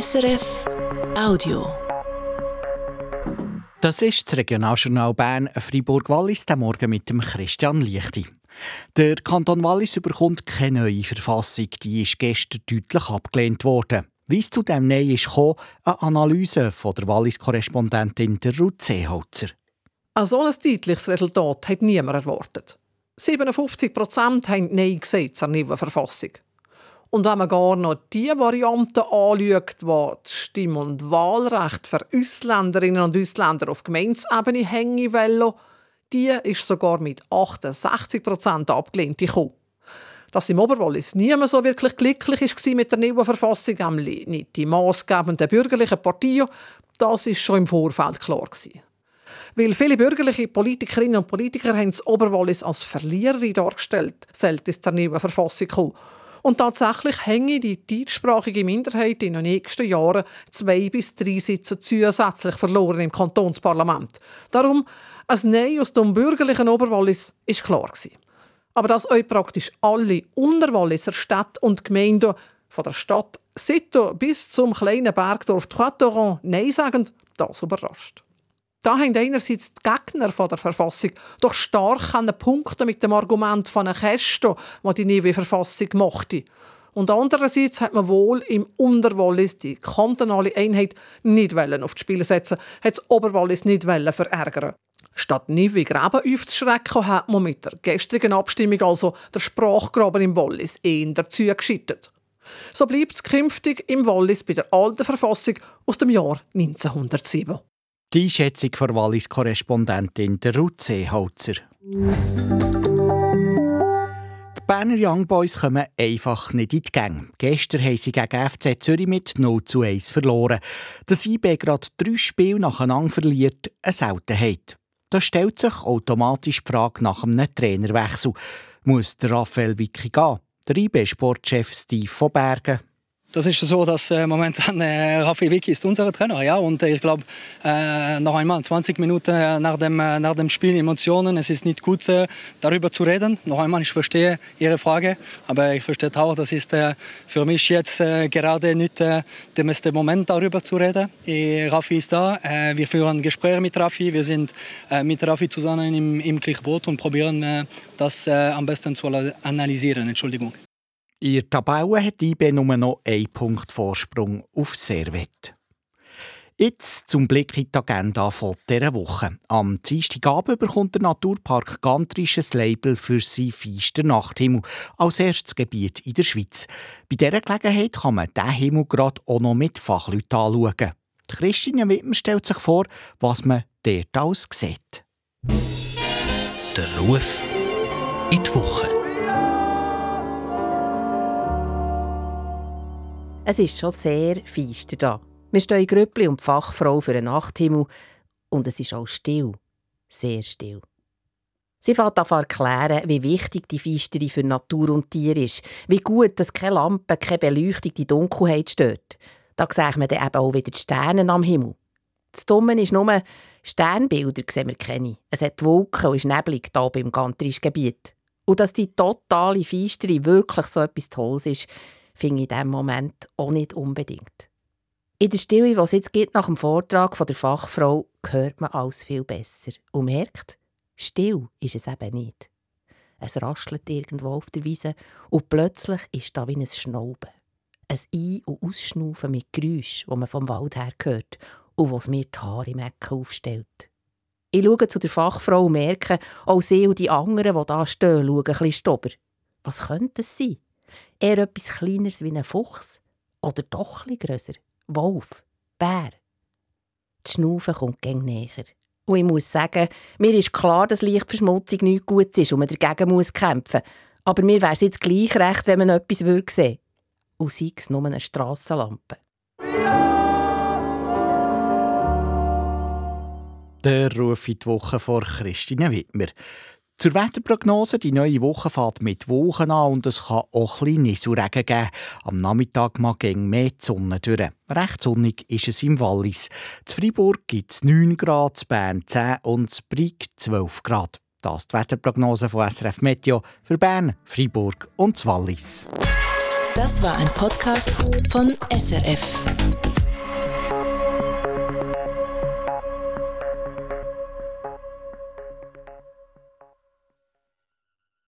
SRF Audio. Das ist das Regionaljournal Bern Freiburg-Wallis, der Morgen mit dem Christian Lichti. Der Kanton Wallis überkommt keine neue Verfassung, die ist gestern deutlich abgelehnt worden. Wie es zu dem Nein ist gekommen, eine Analyse von der Wallis-Korrespondentin Ruth Seeholzer. Ein so ein deutliches Resultat hat niemand erwartet. 57 Prozent haben Nein gesagt zur neuen Verfassung. Und wenn man gar noch die Variante anschaut, die das Stimm- und Wahlrecht für Ausländerinnen und Ausländer auf Gemeinsebene hängen wollen, die ist sogar mit 68 Prozent abgelehnt gekommen. Dass im Oberwallis niemand so wirklich glücklich war mit der neuen Verfassung, nicht die maßgebenden bürgerlichen Parteien, das ist schon im Vorfeld klar. Weil viele bürgerliche Politikerinnen und Politiker haben das Oberwallis als Verliererin dargestellt, sollte es zur neuen Verfassung kommen. Und tatsächlich hänge die deutschsprachige Minderheit in den nächsten Jahren zwei bis drei Sitze zusätzlich verloren im Kantonsparlament. Darum, ein Nein aus dem bürgerlichen Oberwallis ist klar gewesen. Aber dass euch praktisch alle Unterwalliser Städte und Gemeinden von der Stadt Sito bis zum kleinen Bergdorf Trois Nein sagen, das überrascht. Da haben einerseits die Gegner von der Verfassung doch stark punkten mit dem Argument von einer Käste, die die neue Verfassung machte. Und andererseits hat man wohl im Unterwallis die kantonale Einheit nicht auf die Spiele setzen, hat das Oberwallis nicht verärgern. Statt Nivi Gräben aufzuschrecken, hat man mit der gestrigen Abstimmung also der Sprachgraben im Wallis eher dazu geschüttet. So bleibt es künftig im Wallis bei der alten Verfassung aus dem Jahr 1907. Die Einschätzung von Wallis-Korrespondentin Ruth Seeholzer. Die Berner Young Boys kommen einfach nicht in die Gänge. Gestern haben sie gegen FC Zürich mit 0 zu 1 verloren. Dass IB gerade drei Spiele nacheinander verliert, eine Seltenheit. Da stellt sich automatisch die Frage nach einem Trainerwechsel. Muss der Raphael Vicky gehen? Der IB-Sportchef Steve von Bergen das ist so, dass äh, momentan äh, Rafi Vicky ist unser Trainer, ja, und äh, ich glaube noch einmal 20 Minuten äh, nach dem äh, nach dem Spiel Emotionen, es ist nicht gut äh, darüber zu reden. Noch einmal, ich verstehe Ihre Frage, aber ich verstehe auch, das ist für mich jetzt gerade nicht der beste Moment darüber zu reden. Rafi ist da, wir führen Gespräche mit Rafi, wir sind mit Rafi zusammen im, im Gleichboot und probieren das am besten zu analysieren. Entschuldigung. In der Tabelle hat IB nur noch einen Punkt Vorsprung auf Servet. Jetzt zum Blick in die Agenda von dieser Woche. Am Dienstagabend bekommt der Naturpark Gantrisch ein Label für sein feister Nachthimmel als erstes Gebiet in der Schweiz. Bei dieser Gelegenheit kann man diesen Himmel gerade auch noch mit Fachleuten anschauen. Die Christine Wittmer stellt sich vor, was man dort alles sieht. Der Ruf in die Woche. Es ist schon sehr feister da. Wir stehen Grüppli und die Fachfrau für einen Nachthimmel und es ist auch still. Sehr still. Sie fängt an erklären, wie wichtig die Feistere für Natur und Tier ist, wie gut, dass keine Lampe, keine Beleuchtung die Dunkelheit stört. Da sehen wir dann eben auch wieder die Sterne am Himmel. Das Dumme ist nur, Sternbilder sehen wir keine. Es hat Wolken und ist neblig hier beim Gantrischgebiet. Und dass die totale Feistere wirklich so etwas Tolles ist, finde ich in diesem Moment auch nicht unbedingt. In der Stille, die es jetzt gibt nach dem Vortrag von der Fachfrau, hört man alles viel besser und merkt, still ist es eben nicht. Es raschelt irgendwo auf der Wiese und plötzlich ist da wie ein Schnauben. Ein Ein- und Ausschnaufen mit Geräusch, das man vom Wald her hört und was mir die Haare im Ecken aufstellt. Ich schaue zu der Fachfrau und merke, auch sie und die anderen, die da stehen, schauen ein bisschen stobber. Was könnte es sein? Eher etwas Kleineres wie ein Fuchs oder doch etwas grösser. Wolf, Bär. Die Schnaufe kommt gegen näher. Und ich muss sagen, mir ist klar, dass Lichtverschmutzung nicht gut ist und man dagegen muss kämpfen muss. Aber mir wäre es jetzt gleich recht, wenn man etwas sehen würde. Und sei es nur eine Strassenlampe. Der Ruf in die Woche vor Christine Wittmer. Zur Wetterprognose, die neue Woche fährt mit Wochen an und es kann auch ein bisschen Regen geben. Am Nachmittag mag gegen mehr die Sonne durch. Recht sonnig ist es im Wallis. Zu Freiburg gibt es 9 Grad, zu Bern 10 und zu Brig 12 Grad. Das ist die Wetterprognose von SRF Meteo für Bern, Freiburg und Wallis. Das war ein Podcast von SRF.